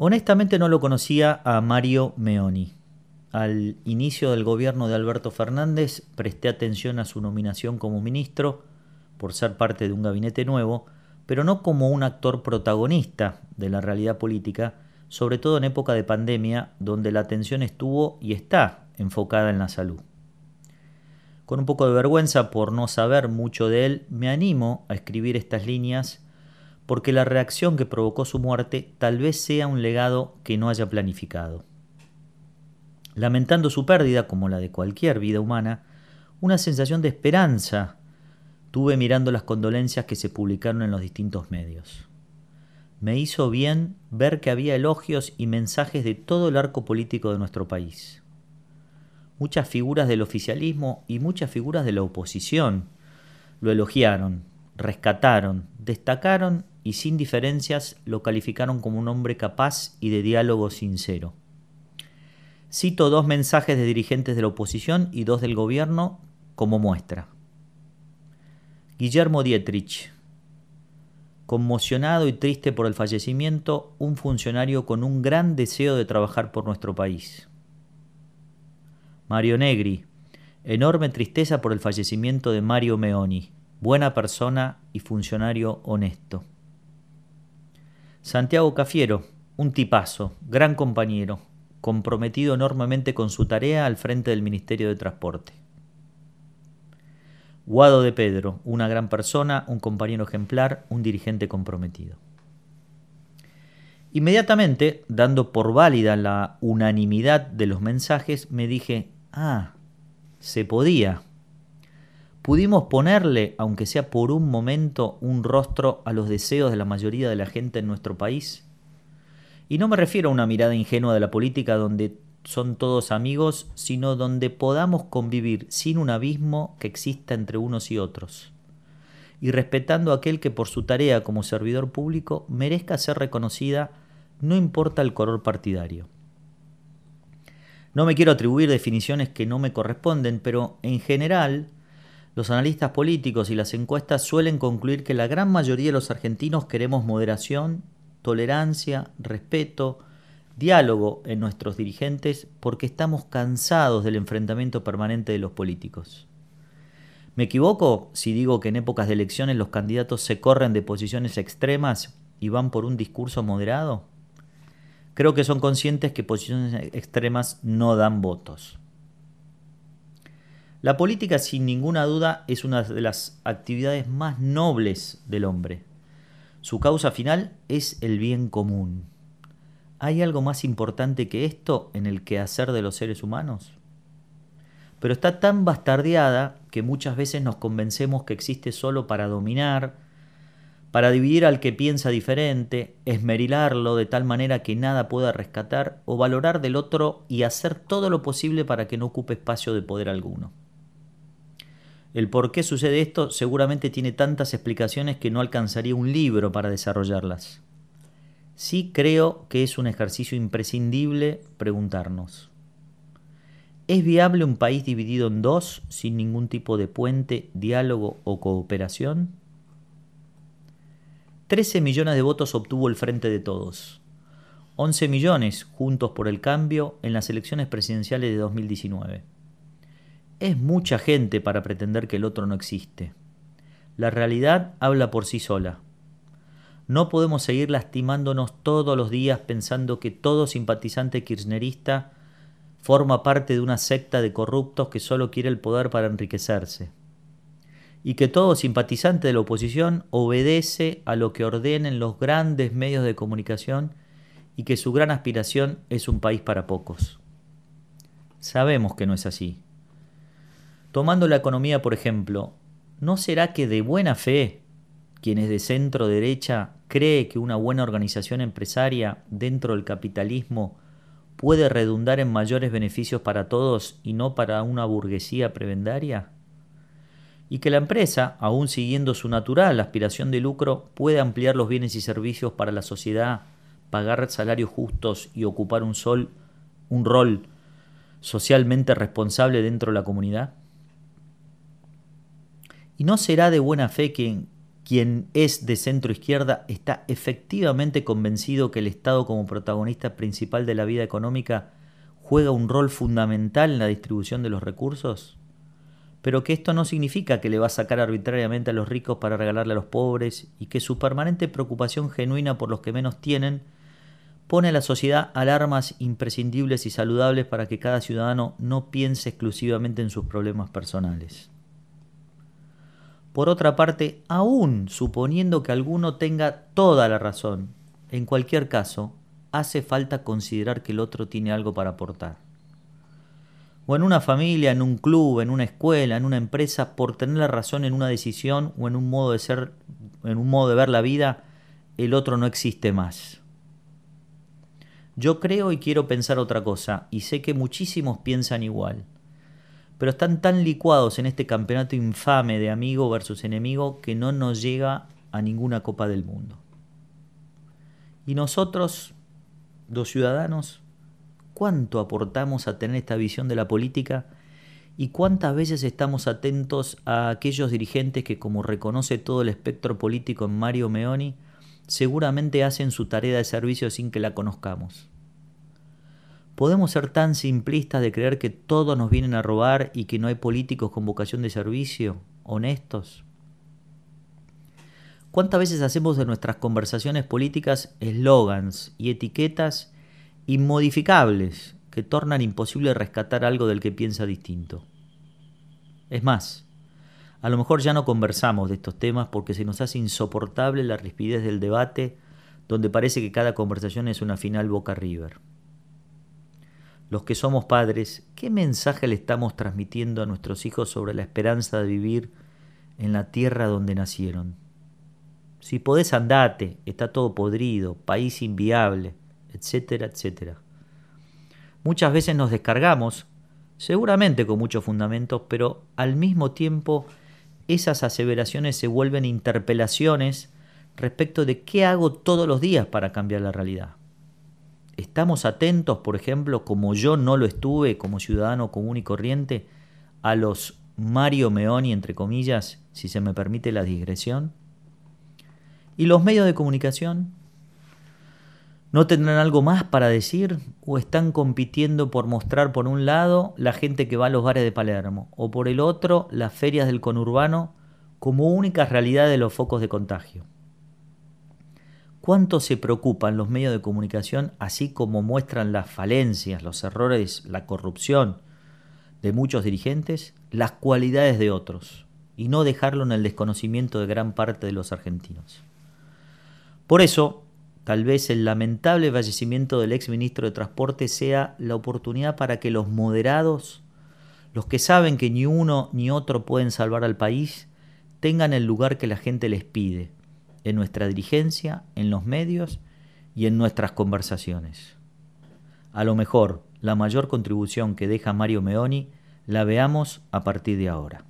Honestamente no lo conocía a Mario Meoni. Al inicio del gobierno de Alberto Fernández presté atención a su nominación como ministro por ser parte de un gabinete nuevo, pero no como un actor protagonista de la realidad política, sobre todo en época de pandemia, donde la atención estuvo y está enfocada en la salud. Con un poco de vergüenza por no saber mucho de él, me animo a escribir estas líneas porque la reacción que provocó su muerte tal vez sea un legado que no haya planificado. Lamentando su pérdida, como la de cualquier vida humana, una sensación de esperanza tuve mirando las condolencias que se publicaron en los distintos medios. Me hizo bien ver que había elogios y mensajes de todo el arco político de nuestro país. Muchas figuras del oficialismo y muchas figuras de la oposición lo elogiaron, rescataron, destacaron y sin diferencias lo calificaron como un hombre capaz y de diálogo sincero. Cito dos mensajes de dirigentes de la oposición y dos del gobierno como muestra. Guillermo Dietrich, conmocionado y triste por el fallecimiento, un funcionario con un gran deseo de trabajar por nuestro país. Mario Negri, enorme tristeza por el fallecimiento de Mario Meoni, buena persona y funcionario honesto. Santiago Cafiero, un tipazo, gran compañero, comprometido enormemente con su tarea al frente del Ministerio de Transporte. Guado de Pedro, una gran persona, un compañero ejemplar, un dirigente comprometido. Inmediatamente, dando por válida la unanimidad de los mensajes, me dije, ah, se podía. Pudimos ponerle, aunque sea por un momento, un rostro a los deseos de la mayoría de la gente en nuestro país. Y no me refiero a una mirada ingenua de la política donde son todos amigos, sino donde podamos convivir sin un abismo que exista entre unos y otros, y respetando a aquel que por su tarea como servidor público merezca ser reconocida, no importa el color partidario. No me quiero atribuir definiciones que no me corresponden, pero en general los analistas políticos y las encuestas suelen concluir que la gran mayoría de los argentinos queremos moderación, tolerancia, respeto, diálogo en nuestros dirigentes porque estamos cansados del enfrentamiento permanente de los políticos. ¿Me equivoco si digo que en épocas de elecciones los candidatos se corren de posiciones extremas y van por un discurso moderado? Creo que son conscientes que posiciones extremas no dan votos. La política sin ninguna duda es una de las actividades más nobles del hombre. Su causa final es el bien común. ¿Hay algo más importante que esto en el quehacer de los seres humanos? Pero está tan bastardeada que muchas veces nos convencemos que existe solo para dominar, para dividir al que piensa diferente, esmerilarlo de tal manera que nada pueda rescatar o valorar del otro y hacer todo lo posible para que no ocupe espacio de poder alguno. El por qué sucede esto seguramente tiene tantas explicaciones que no alcanzaría un libro para desarrollarlas. Sí creo que es un ejercicio imprescindible preguntarnos. ¿Es viable un país dividido en dos sin ningún tipo de puente, diálogo o cooperación? 13 millones de votos obtuvo el Frente de Todos. 11 millones juntos por el cambio en las elecciones presidenciales de 2019. Es mucha gente para pretender que el otro no existe. La realidad habla por sí sola. No podemos seguir lastimándonos todos los días pensando que todo simpatizante kirchnerista forma parte de una secta de corruptos que solo quiere el poder para enriquecerse. Y que todo simpatizante de la oposición obedece a lo que ordenen los grandes medios de comunicación y que su gran aspiración es un país para pocos. Sabemos que no es así. Tomando la economía, por ejemplo, ¿no será que de buena fe quienes de centro derecha cree que una buena organización empresaria dentro del capitalismo puede redundar en mayores beneficios para todos y no para una burguesía prebendaria? Y que la empresa, aún siguiendo su natural aspiración de lucro, puede ampliar los bienes y servicios para la sociedad, pagar salarios justos y ocupar un, un rol socialmente responsable dentro de la comunidad? ¿Y no será de buena fe que quien es de centro izquierda está efectivamente convencido que el Estado como protagonista principal de la vida económica juega un rol fundamental en la distribución de los recursos? Pero que esto no significa que le va a sacar arbitrariamente a los ricos para regalarle a los pobres y que su permanente preocupación genuina por los que menos tienen pone a la sociedad alarmas imprescindibles y saludables para que cada ciudadano no piense exclusivamente en sus problemas personales. Por otra parte, aún suponiendo que alguno tenga toda la razón, en cualquier caso, hace falta considerar que el otro tiene algo para aportar. O en una familia, en un club, en una escuela, en una empresa, por tener la razón en una decisión o en un modo de ser, en un modo de ver la vida, el otro no existe más. Yo creo y quiero pensar otra cosa, y sé que muchísimos piensan igual pero están tan licuados en este campeonato infame de amigo versus enemigo que no nos llega a ninguna Copa del Mundo. Y nosotros, los ciudadanos, ¿cuánto aportamos a tener esta visión de la política? ¿Y cuántas veces estamos atentos a aquellos dirigentes que, como reconoce todo el espectro político en Mario Meoni, seguramente hacen su tarea de servicio sin que la conozcamos? ¿Podemos ser tan simplistas de creer que todos nos vienen a robar y que no hay políticos con vocación de servicio, honestos? ¿Cuántas veces hacemos de nuestras conversaciones políticas eslogans y etiquetas inmodificables que tornan imposible rescatar algo del que piensa distinto? Es más, a lo mejor ya no conversamos de estos temas porque se nos hace insoportable la rispidez del debate donde parece que cada conversación es una final boca river los que somos padres, ¿qué mensaje le estamos transmitiendo a nuestros hijos sobre la esperanza de vivir en la tierra donde nacieron? Si podés andate, está todo podrido, país inviable, etcétera, etcétera. Muchas veces nos descargamos, seguramente con muchos fundamentos, pero al mismo tiempo esas aseveraciones se vuelven interpelaciones respecto de qué hago todos los días para cambiar la realidad. ¿Estamos atentos, por ejemplo, como yo no lo estuve como ciudadano común y corriente, a los Mario Meoni, entre comillas, si se me permite la digresión? ¿Y los medios de comunicación? ¿No tendrán algo más para decir? ¿O están compitiendo por mostrar por un lado la gente que va a los bares de Palermo o por el otro las ferias del conurbano como única realidad de los focos de contagio? Cuánto se preocupan los medios de comunicación, así como muestran las falencias, los errores, la corrupción de muchos dirigentes, las cualidades de otros, y no dejarlo en el desconocimiento de gran parte de los argentinos. Por eso, tal vez el lamentable fallecimiento del ex ministro de Transporte sea la oportunidad para que los moderados, los que saben que ni uno ni otro pueden salvar al país, tengan el lugar que la gente les pide, en nuestra dirigencia, en los medios y en nuestras conversaciones. A lo mejor la mayor contribución que deja Mario Meoni la veamos a partir de ahora.